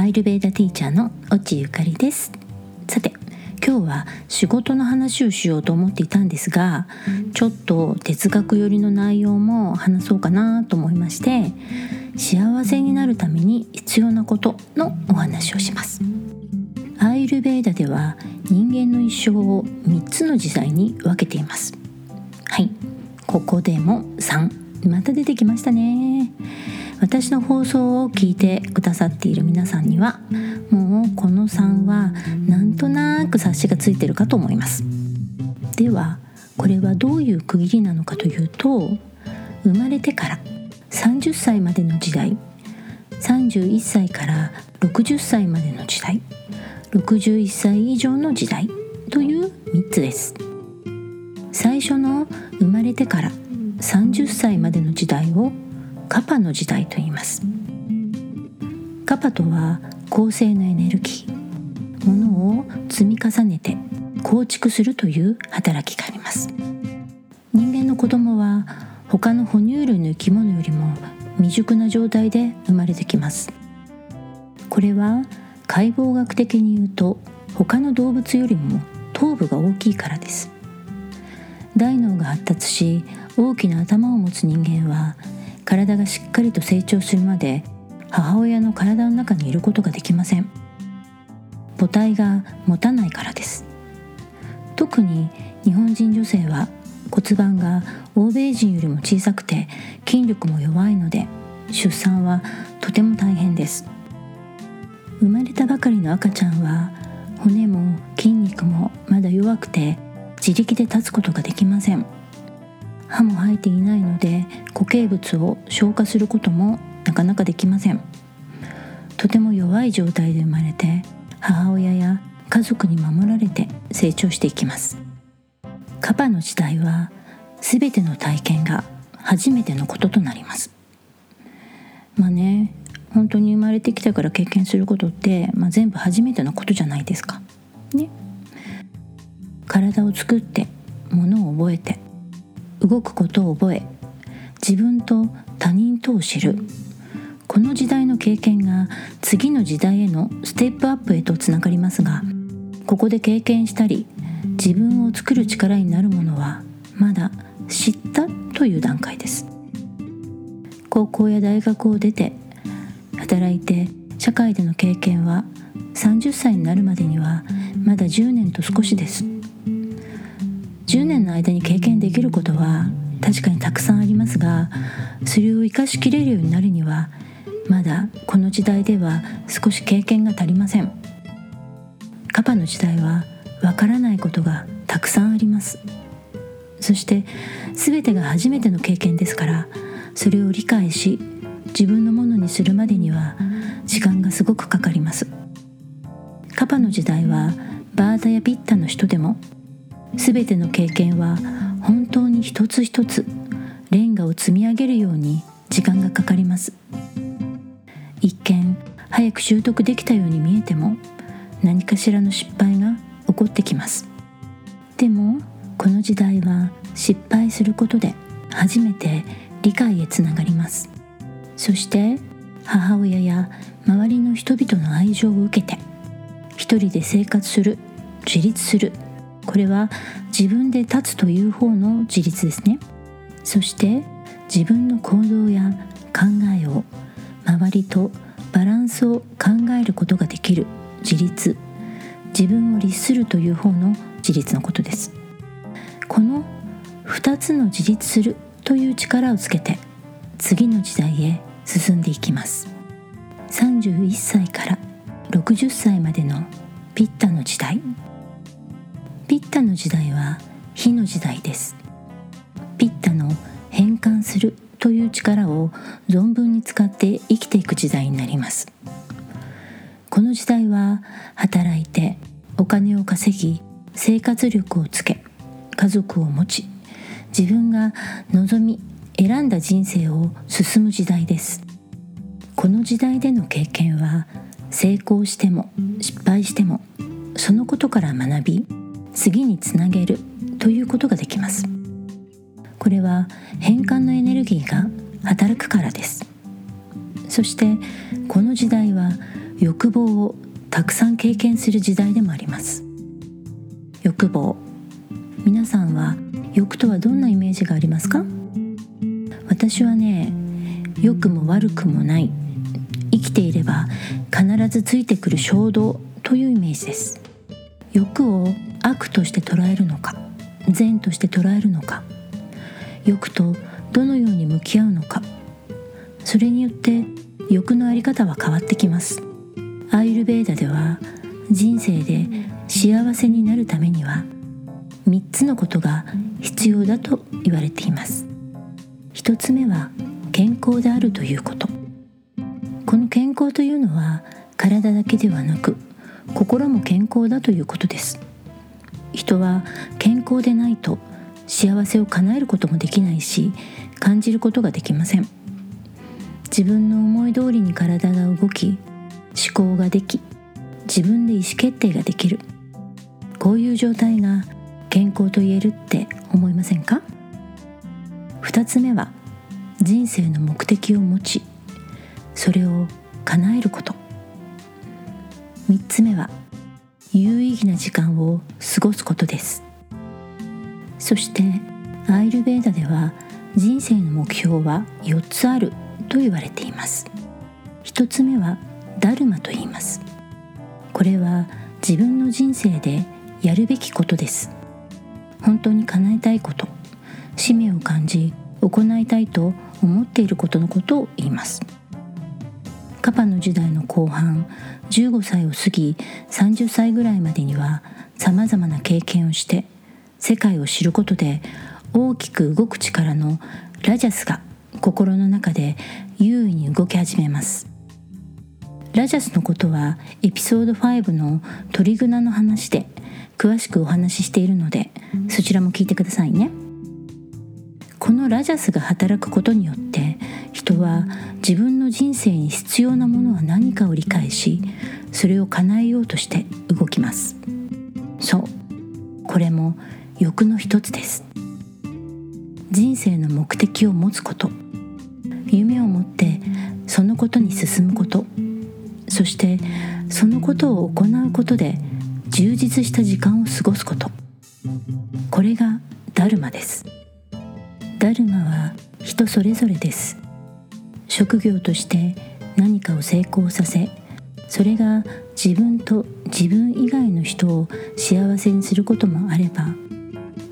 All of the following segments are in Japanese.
アイルベーダティーチャーの越智ゆかりです。さて今日は仕事の話をしようと思っていたんですがちょっと哲学寄りの内容も話そうかなと思いまして幸せになるために必要なことのお話をします。アイルベーダでは人間の一生を3つの時代に分けています。はい。ここでも3また出てきましたね私の放送を聞いてくださっている皆さんにはもうこの3はなんとなく察しがついてるかと思います。ではこれはどういう区切りなのかというと生まれてから30歳までの時代31歳から60歳までの時代61歳以上の時代という3つです。最初の生まれてから30歳までの時代をカパの時代と言います。カパとは構成のエネルギーものを積み重ねて構築するという働きがあります。人間の子供は他の哺乳類の生き物よりも未熟な状態で生まれてきます。これは解剖学的に言うと他の動物よりも頭部が大きいからです。大脳が発達し大きな頭を持つ人間は体がしっかりと成長するまで母親の体の中にいることができません。母体が持たないからです。特に日本人女性は骨盤が欧米人よりも小さくて筋力も弱いので出産はとても大変です。生まれたばかりの赤ちゃんは骨も筋肉もまだ弱くて自力で立つことができません。歯も生えていないので固形物を消化することもなかなかできません。とても弱い状態で生まれて母親や家族に守られて成長していきます。カパの時代は全ての体験が初めてのこととなります。まあね本当に生まれてきたから経験することって、まあ、全部初めてのことじゃないですか。ね。体を作って物を覚えて動くことを覚え自分と他人とを知る。この時代の経験が次の時代へのステップアップへとつながりますがここで経験したり自分を作る力になるものはまだ知ったという段階です。高校や大学を出て働いて社会での経験は30歳になるまでにはまだ10年と少しです。10年の間に経験できることは確かにたくさんありますがそれを生かしきれるようになるにはまだこの時代では少し経験が足りません。カパの時代はわからないことがたくさんあります。そして全てが初めての経験ですからそれを理解し自分のものにするまでには時間がすごくかかります。カパの時代はバータやピッタの人でも全ての経験は本当に一つ一つレンガを積み上げるように時間がかかります。一見早く習得できたように見えても何かしらの失敗が起こってきます。でもこの時代は失敗することで初めて理解へつながります。そして母親や周りの人々の愛情を受けて一人で生活する自立するこれは自分で立つという方の自立ですね。そして自分の行動や考えを周りとバランスを考えることができる自立。自分を律するという方の自立のことです。この2つの自立するという力をつけて次の時代へ進んでいきます。31歳から60歳までのピッタの時代。ピッタの時代は火の時代です。ピッタの変換するという力を存分に使って生きていく時代になります。この時代は働いてお金を稼ぎ生活力をつけ家族を持ち自分が望み選んだ人生を進む時代です。この時代での経験は成功しても失敗してもそのことから学び次につなげるということができます。これは変換のエネルギーが働くからです。そしてこの時代は欲望をたくさん経験する時代でもあります。欲望。皆さんは欲とはどんなイメージがありますか？私はね良くも悪くもない。生きていれば必ずついてくる衝動というイメージです。欲を悪として捉えるのか善として捉えるのか欲とどのように向き合うのかそれによって欲の在り方は変わってきます。アイルベーダでは人生で幸せになるためには3つのことが必要だと言われています。1つ目は健康であるということ。この健康というのは体だけではなく心も健康だということです。人は健康でないと幸せを叶えることもできないし感じることができません。自分の思い通りに体が動き思考ができ自分で意思決定ができる。こういう状態が健康と言えるって思いませんか？2つ目は人生の目的を持ちそれを叶えること。3つ目は有意義な時間を過ごすことです。そしてアイルベーダでは人生の目標は4つあると言われています。1つ目はダルマと言います。これは自分の人生でやるべきことです。本当に叶えたいこと使命を感じ行いたいと思っていることのことを言います。カパの時代の後半15歳を過ぎ30歳ぐらいまでにはさまざまな経験をして世界を知ることで大きく動く力のラジャスが心の中で優位に動き始めます。ラジャスのことはエピソード5のトリグナの話で詳しくお話ししているのでそちらも聞いてくださいね。このラジャスが働くことによって人は自分の人生に必要なものは何かを理解しそれを叶えようとして動きます。そう。これも欲の一つです。人生の目的を持つこと。夢を持ってそのことに進むこと。そしてそのことを行うことで充実した時間を過ごすこと。これがダルマです。ダルマは人それぞれです。職業として何かを成功させそれが自分と自分以外の人を幸せにすることもあれば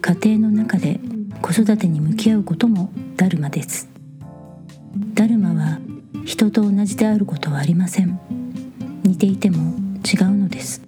家庭の中で子育てに向き合うこともダルマです。ダルマは人と同じであることはありません。似ていても違うのです。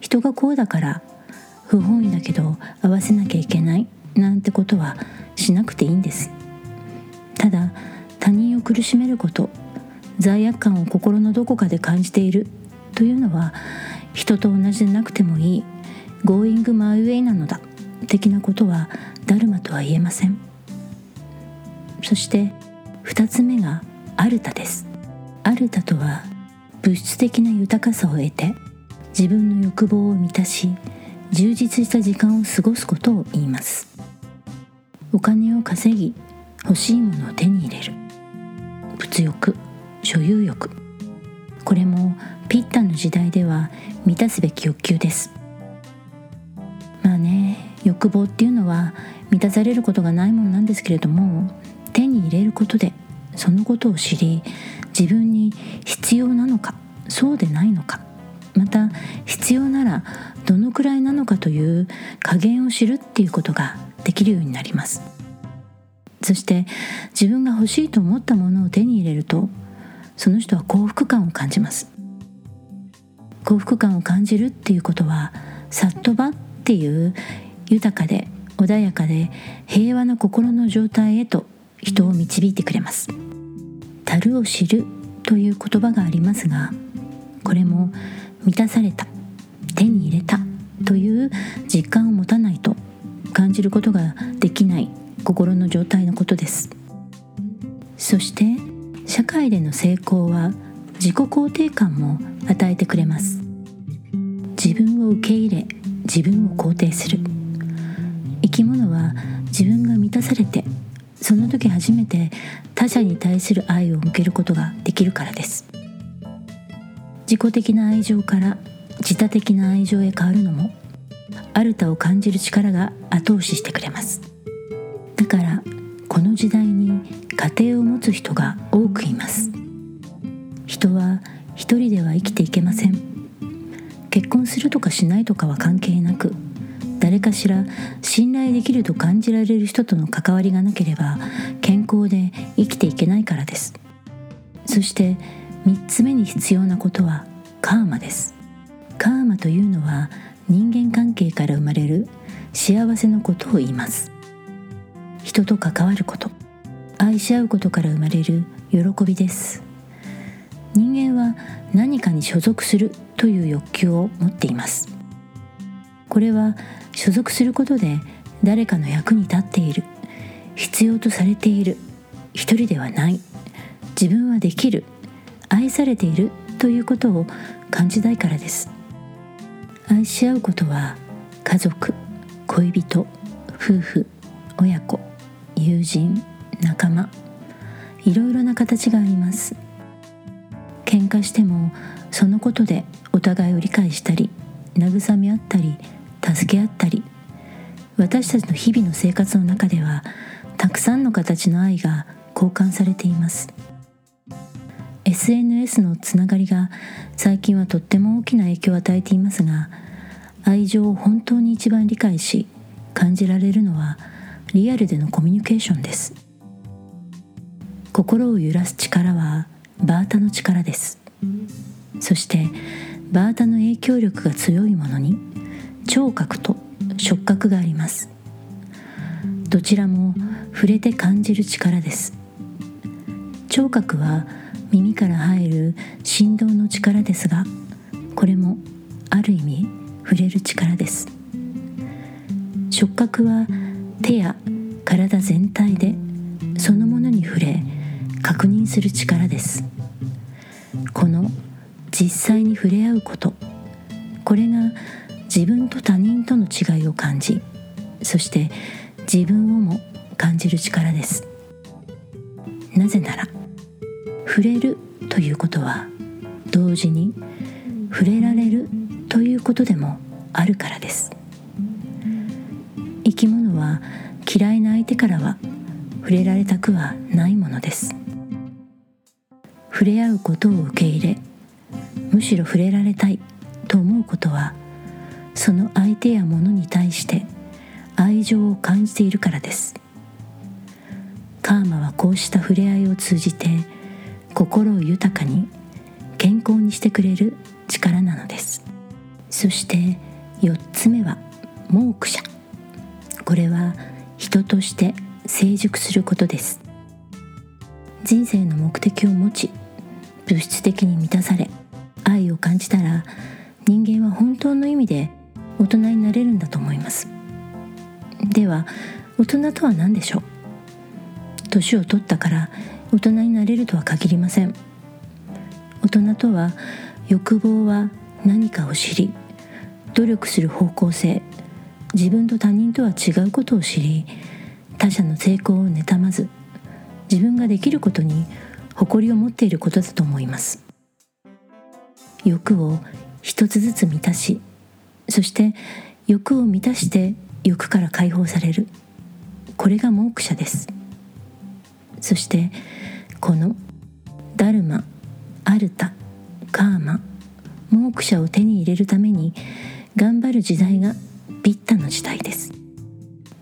人がこうだから不本意だけど合わせなきゃいけないなんてことはしなくていいんです。苦しめること罪悪感を心のどこかで感じているというのは人と同じでなくてもいい Going my way なのだ的なことはダルマとは言えません。そして2つ目がアルタです。アルタとは物質的な豊かさを得て自分の欲望を満たし充実した時間を過ごすことを言います。お金を稼ぎ欲しいものを手に入れる。物欲所有欲。これもピッタの時代では満たすべき欲求です。まあね欲望っていうのは満たされることがないものなんですけれども手に入れることでそのことを知り自分に必要なのかそうでないのかまた必要ならどのくらいなのかという加減を知るっていうことができるようになります。そして自分が欲しいと思ったものを手に入れるとその人は幸福感を感じます。幸福感を感じるっていうことはサットバっていう豊かで穏やかで平和な心の状態へと人を導いてくれます。樽を知るという言葉がありますがこれも満たされた手に入れたという実感を持たないと感じることができない。心の状態のことです。そして社会での成功は自己肯定感も与えてくれます。自分を受け入れ自分を肯定する。生き物は自分が満たされてその時初めて他者に対する愛を向けることができるからです。自己的な愛情から自他的な愛情へ変わるのもアルタを感じる力が後押ししてくれます。だからこの時代に家庭を持つ人が多くいます。人は一人では生きていけません。結婚するとかしないとかは関係なく誰かしら信頼できると感じられる人との関わりがなければ健康で生きていけないからです。そして3つ目に必要なことはカーマです。カーマというのは人間関係から生まれる幸せのことを言います。人と関わること。愛し合うことから生まれる喜びです。人間は何かに所属するという欲求を持っています。これは所属することで誰かの役に立っている。必要とされている。一人ではない。自分はできる。愛されているということを感じたいからです。愛し合うことは家族恋人夫婦親子。友人仲間いろいろな形があります。喧嘩してもそのことでお互いを理解したり慰め合ったり助け合ったり私たちの日々の生活の中ではたくさんの形の愛が交換されています。SNS のつながりが最近はとっても大きな影響を与えていますが愛情を本当に一番理解し感じられるのはリアルでのコミュニケーションです。心を揺らす力はバータの力です。そしてバータの影響力が強いものに聴覚と触覚があります。どちらも触れて感じる力です。聴覚は耳から入る振動の力ですがこれもある意味触れる力です。触覚は手や体全体でそのものに触れ確認する力です。この実際に触れ合うこと。これが自分と他人との違いを感じそして自分をも感じる力です。なぜなら触れるということは同時に触れられるということでもあるからです。生き物は嫌いな相手からは触れられたくはないものです。触れ合うことを受け入れむしろ触れられたいと思うことはその相手や物に対して愛情を感じているからです。カーマはこうした触れ合いを通じて心を豊かに健康にしてくれる力なのです。そして4つ目はモークシャこれは人として成熟することです。人生の目的を持ち物質的に満たされ愛を感じたら人間は本当の意味で大人になれるんだと思います。では大人とは何でしょう？年を取ったから大人になれるとは限りません。大人とは欲望は何かを知り努力する方向性自分と他人とは違うことを知り他者の成功を妬まず自分ができることに誇りを持っていることだと思います。欲を一つずつ満たしそして欲を満たして欲から解放される。これがモークシャです。そしてこのダルマアルタカーマモークシャを手に入れるために頑張る時代がピッタの時代です。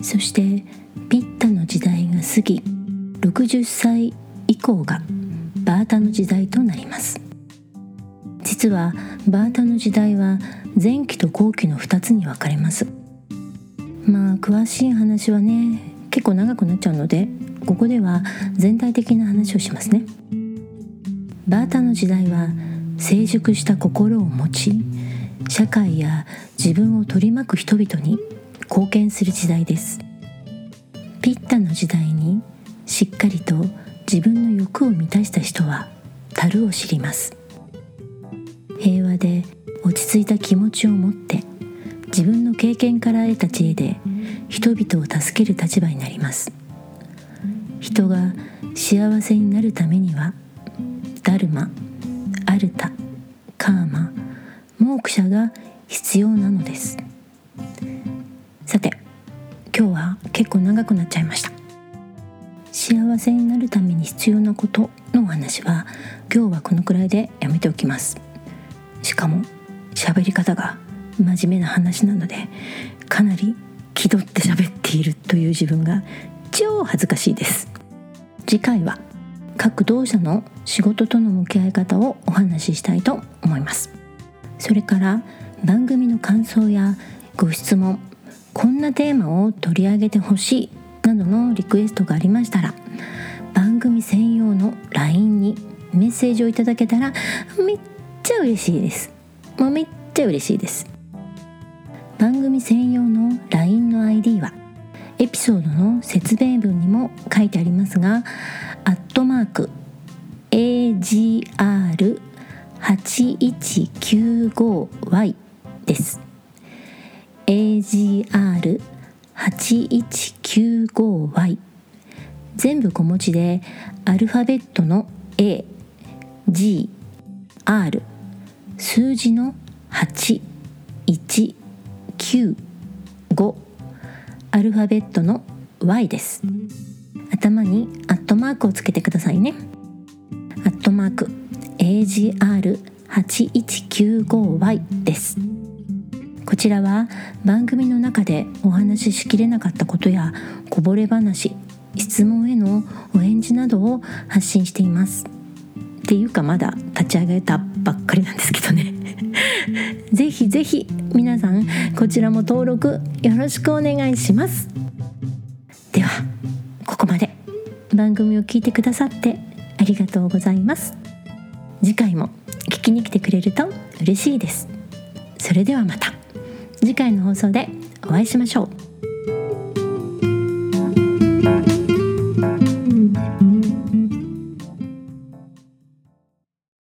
そしてピッタの時代が過ぎ60歳以降がバータの時代となります。実はバータの時代は前期と後期の2つに分かれます。まあ詳しい話はね結構長くなっちゃうのでここでは全体的な話をしますね。バータの時代は成熟した心を持ち社会や自分を取り巻く人々に貢献する時代です。ピッタの時代にしっかりと自分の欲を満たした人は樽を知ります。平和で落ち着いた気持ちを持って自分の経験から得た知恵で人々を助ける立場になります。人が幸せになるためにはダルマアルタカーマモークシャが必要なのです。さて今日は結構長くなっちゃいました。幸せになるために必要なことのお話は今日はこのくらいでやめておきます。しかも喋り方が真面目な話なのでかなり気取って喋っているという自分が超恥ずかしいです。次回は各同社の仕事との向き合い方をお話ししたいと思います。それから番組の感想やご質問こんなテーマを取り上げてほしいなどのリクエストがありましたら番組専用の LINE にメッセージをいただけたらめっちゃ嬉しいです。もうめっちゃ嬉しいです。番組専用の LINE の ID はエピソードの説明文にも書いてありますがアットマーク AGR AGR8195Y です。AGR8195Y 全部小文字でアルファベットの A G R 数字の8195アルファベットの Y です。頭にアットマークをつけてくださいね。アットマーク。AGR8195Y です。こちらは番組の中でお話ししきれなかったことやこぼれ話質問へのお返事などを発信しています。っていうかまだ立ち上げたばっかりなんですけどね。ぜひぜひ皆さんこちらも登録よろしくお願いします。ではここまで。番組を聞いてくださってありがとうございます。次回も聞きに来てくれると嬉しいです。それではまた。次回の放送でお会いしましょう。